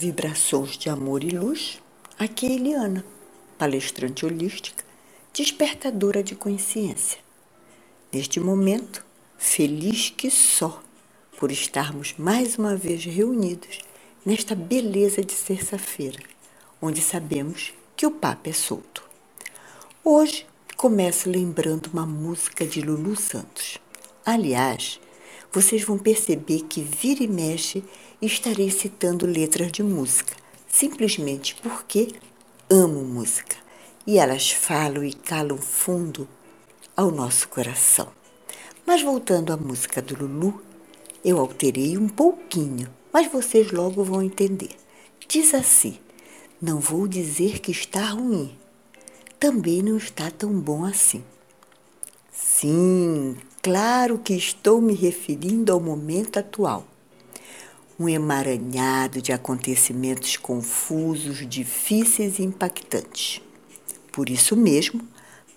Vibrações de amor e luz. Aqui é Eliana, palestrante holística, despertadora de consciência. Neste momento, feliz que só por estarmos mais uma vez reunidos nesta beleza de terça-feira, onde sabemos que o papo é solto. Hoje começo lembrando uma música de Lulu Santos. Aliás, vocês vão perceber que vira e mexe estarei citando letras de música, simplesmente porque amo música e elas falam e calam fundo ao nosso coração. Mas voltando à música do Lulu, eu alterei um pouquinho, mas vocês logo vão entender. Diz assim: Não vou dizer que está ruim, também não está tão bom assim. Sim, claro que estou me referindo ao momento atual. Um emaranhado de acontecimentos confusos, difíceis e impactantes. Por isso mesmo,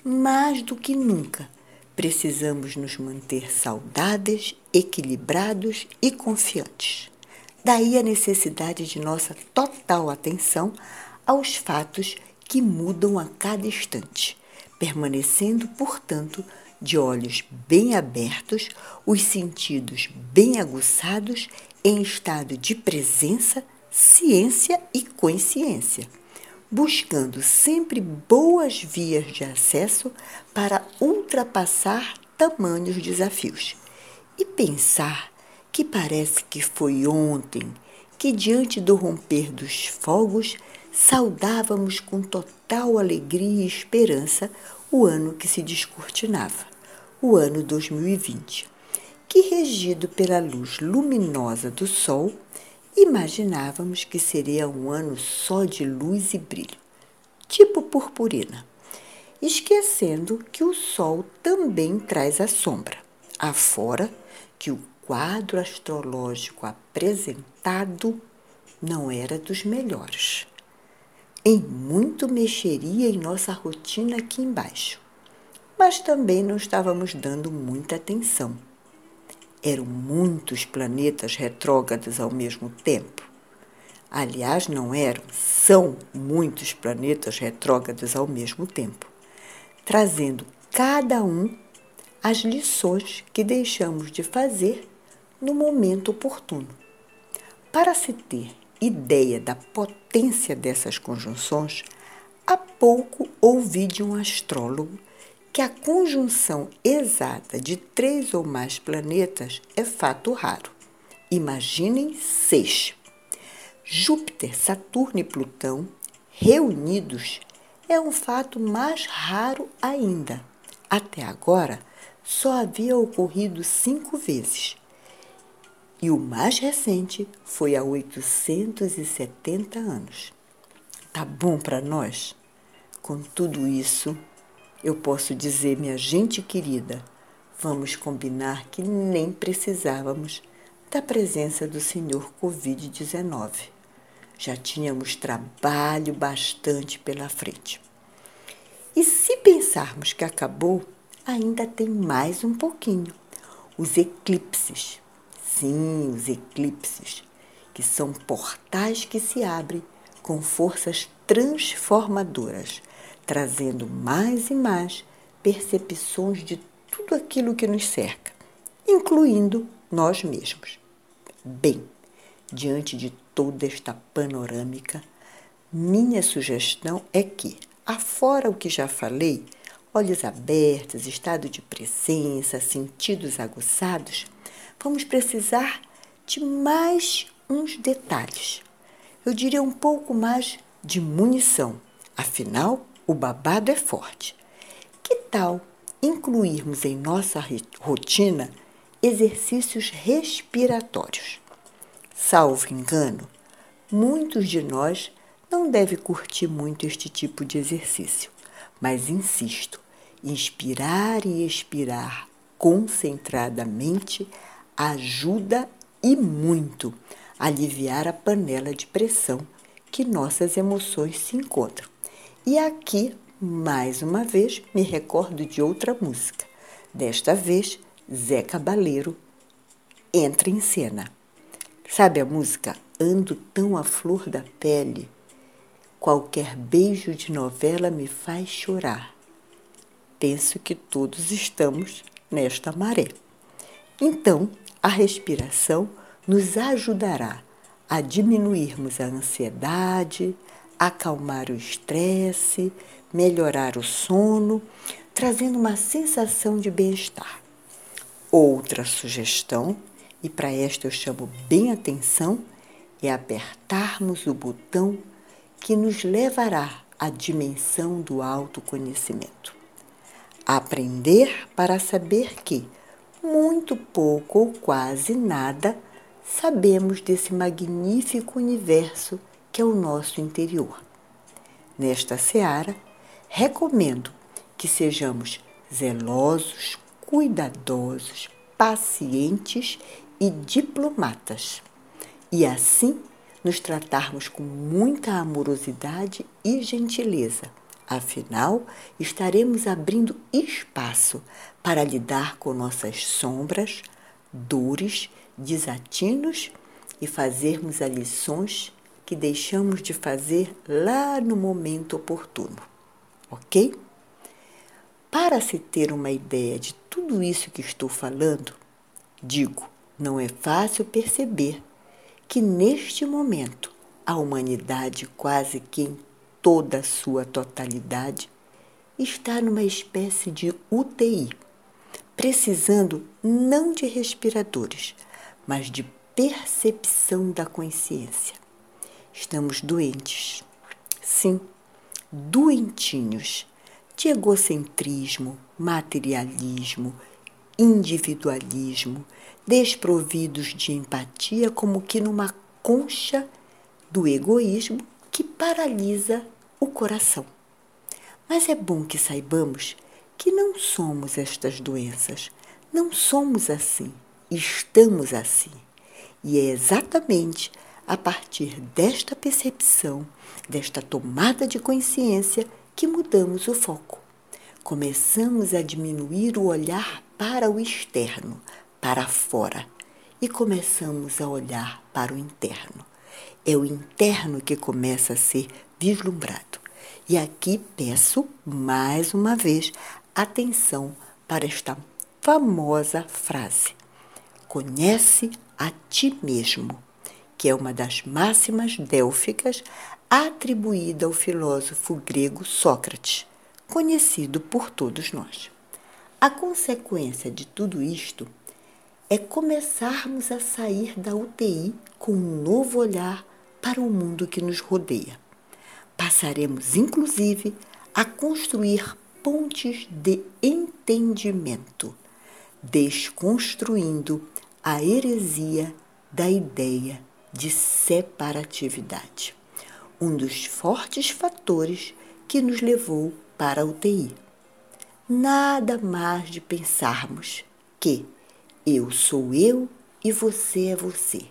mais do que nunca, precisamos nos manter saudáveis, equilibrados e confiantes. Daí a necessidade de nossa total atenção aos fatos que mudam a cada instante, permanecendo, portanto, de olhos bem abertos, os sentidos bem aguçados, em estado de presença, ciência e consciência, buscando sempre boas vias de acesso para ultrapassar tamanhos desafios. E pensar que parece que foi ontem que, diante do romper dos fogos, saudávamos com total alegria e esperança o ano que se descortinava o ano 2020, que, regido pela luz luminosa do Sol, imaginávamos que seria um ano só de luz e brilho, tipo purpurina, esquecendo que o Sol também traz a sombra, afora que o quadro astrológico apresentado não era dos melhores. Em muito mexeria em nossa rotina aqui embaixo mas também não estávamos dando muita atenção. Eram muitos planetas retrógrados ao mesmo tempo. Aliás, não eram, são muitos planetas retrógrados ao mesmo tempo, trazendo cada um as lições que deixamos de fazer no momento oportuno. Para se ter ideia da potência dessas conjunções, há pouco ouvi de um astrólogo que a conjunção exata de três ou mais planetas é fato raro. Imaginem seis. Júpiter, Saturno e Plutão reunidos é um fato mais raro ainda. Até agora, só havia ocorrido cinco vezes. E o mais recente foi há 870 anos. Tá bom para nós? Com tudo isso, eu posso dizer, minha gente querida, vamos combinar que nem precisávamos da presença do senhor Covid-19. Já tínhamos trabalho bastante pela frente. E se pensarmos que acabou, ainda tem mais um pouquinho. Os eclipses. Sim, os eclipses, que são portais que se abrem com forças transformadoras trazendo mais e mais percepções de tudo aquilo que nos cerca, incluindo nós mesmos. Bem, diante de toda esta panorâmica, minha sugestão é que, afora o que já falei, olhos abertos, estado de presença, sentidos aguçados, vamos precisar de mais uns detalhes. Eu diria um pouco mais de munição. Afinal, o babado é forte. Que tal incluirmos em nossa rotina exercícios respiratórios? Salvo engano, muitos de nós não devem curtir muito este tipo de exercício, mas insisto, inspirar e expirar concentradamente ajuda e muito a aliviar a panela de pressão que nossas emoções se encontram. E aqui, mais uma vez, me recordo de outra música. Desta vez, Zé Cabaleiro entra em cena. Sabe a música ando tão à flor da pele, qualquer beijo de novela me faz chorar. Penso que todos estamos nesta maré. Então, a respiração nos ajudará a diminuirmos a ansiedade, acalmar o estresse, melhorar o sono, trazendo uma sensação de bem-estar. Outra sugestão, e para esta eu chamo bem atenção, é apertarmos o botão que nos levará à dimensão do autoconhecimento. Aprender para saber que muito pouco ou quase nada sabemos desse magnífico universo que é o nosso interior. Nesta seara, recomendo que sejamos zelosos, cuidadosos, pacientes e diplomatas, e assim nos tratarmos com muita amorosidade e gentileza. Afinal, estaremos abrindo espaço para lidar com nossas sombras, dores, desatinos e fazermos as lições que deixamos de fazer lá no momento oportuno. Ok? Para se ter uma ideia de tudo isso que estou falando, digo, não é fácil perceber que neste momento a humanidade, quase que em toda a sua totalidade, está numa espécie de UTI, precisando não de respiradores, mas de percepção da consciência. Estamos doentes. Sim, doentinhos de egocentrismo, materialismo, individualismo, desprovidos de empatia, como que numa concha do egoísmo que paralisa o coração. Mas é bom que saibamos que não somos estas doenças, não somos assim, estamos assim. E é exatamente a partir desta percepção, desta tomada de consciência, que mudamos o foco. Começamos a diminuir o olhar para o externo, para fora, e começamos a olhar para o interno. É o interno que começa a ser vislumbrado. E aqui peço mais uma vez atenção para esta famosa frase: Conhece a ti mesmo que é uma das máximas délficas atribuída ao filósofo grego Sócrates, conhecido por todos nós. A consequência de tudo isto é começarmos a sair da UTI com um novo olhar para o mundo que nos rodeia. Passaremos, inclusive, a construir pontes de entendimento, desconstruindo a heresia da ideia de separatividade, um dos fortes fatores que nos levou para a UTI. Nada mais de pensarmos que eu sou eu e você é você,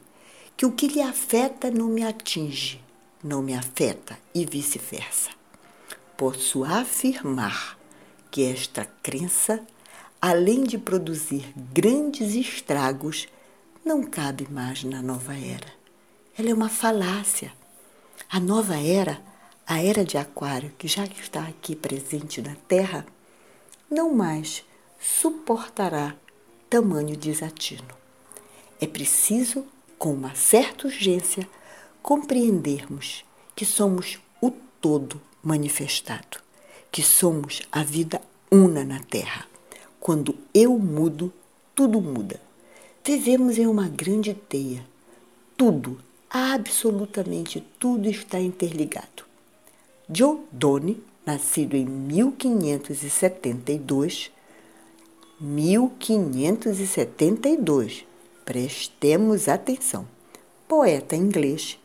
que o que lhe afeta não me atinge, não me afeta e vice-versa. Posso afirmar que esta crença, além de produzir grandes estragos, não cabe mais na nova era ela é uma falácia. A nova era, a era de Aquário, que já está aqui presente na Terra, não mais suportará tamanho desatino. É preciso, com uma certa urgência, compreendermos que somos o todo manifestado, que somos a vida una na Terra. Quando eu mudo, tudo muda. Vivemos em uma grande teia. Tudo absolutamente tudo está interligado. Joe Donne, nascido em 1572, 1572, prestemos atenção, poeta inglês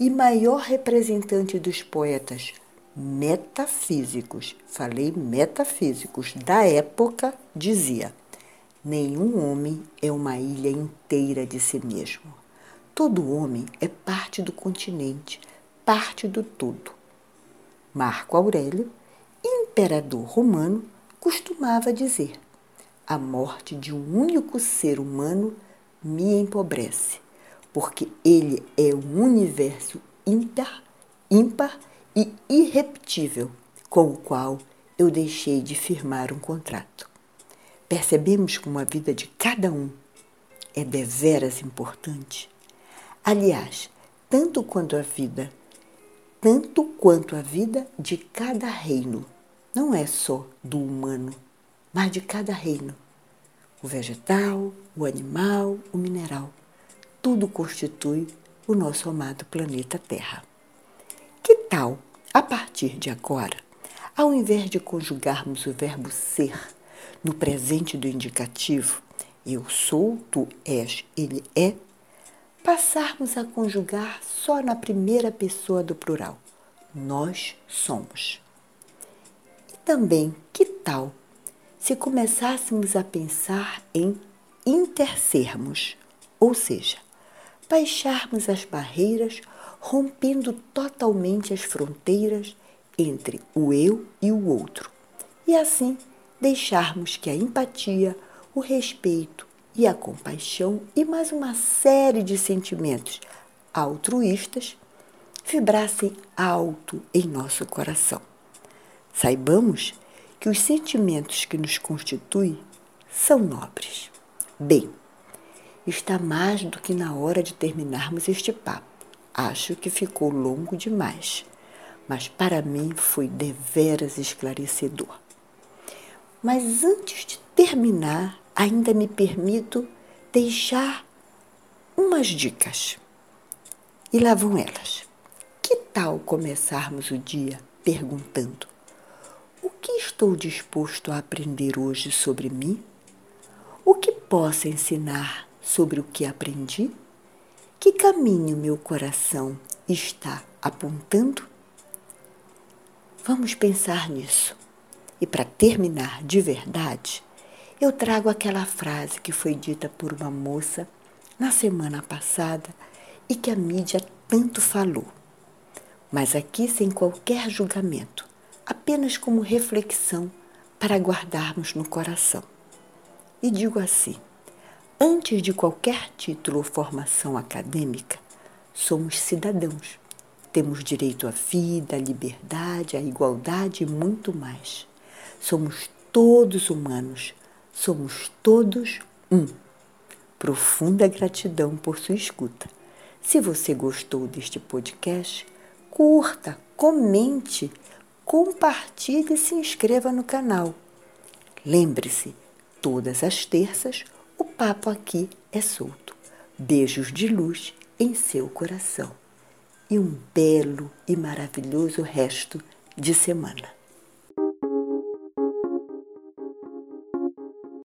e maior representante dos poetas metafísicos, falei metafísicos, da época, dizia: nenhum homem é uma ilha inteira de si mesmo. Todo homem é parte do continente, parte do todo. Marco Aurélio, imperador romano, costumava dizer: A morte de um único ser humano me empobrece. porque ele é um universo ímpar, ímpar e irrepetível com o qual eu deixei de firmar um contrato. Percebemos como a vida de cada um é deveras importante. Aliás, tanto quanto a vida, tanto quanto a vida de cada reino, não é só do humano, mas de cada reino. O vegetal, o animal, o mineral tudo constitui o nosso amado planeta Terra. Que tal, a partir de agora, ao invés de conjugarmos o verbo ser no presente do indicativo, eu sou, tu és, ele é, passarmos a conjugar só na primeira pessoa do plural, nós somos. E também, que tal se começássemos a pensar em intersermos, ou seja, baixarmos as barreiras, rompendo totalmente as fronteiras entre o eu e o outro, e assim deixarmos que a empatia, o respeito e a compaixão e mais uma série de sentimentos altruístas vibrassem alto em nosso coração. Saibamos que os sentimentos que nos constituem são nobres. Bem, está mais do que na hora de terminarmos este papo. Acho que ficou longo demais, mas para mim foi deveras esclarecedor. Mas antes de terminar, ainda me permito deixar umas dicas. E lá vão elas. Que tal começarmos o dia perguntando: O que estou disposto a aprender hoje sobre mim? O que posso ensinar sobre o que aprendi? Que caminho meu coração está apontando? Vamos pensar nisso. E para terminar de verdade, eu trago aquela frase que foi dita por uma moça na semana passada e que a mídia tanto falou. Mas aqui sem qualquer julgamento, apenas como reflexão para guardarmos no coração. E digo assim: Antes de qualquer título ou formação acadêmica, somos cidadãos. Temos direito à vida, à liberdade, à igualdade e muito mais. Somos todos humanos, somos todos um. Profunda gratidão por sua escuta. Se você gostou deste podcast, curta, comente, compartilhe e se inscreva no canal. Lembre-se, todas as terças, o papo aqui é solto. Beijos de luz em seu coração e um belo e maravilhoso resto de semana.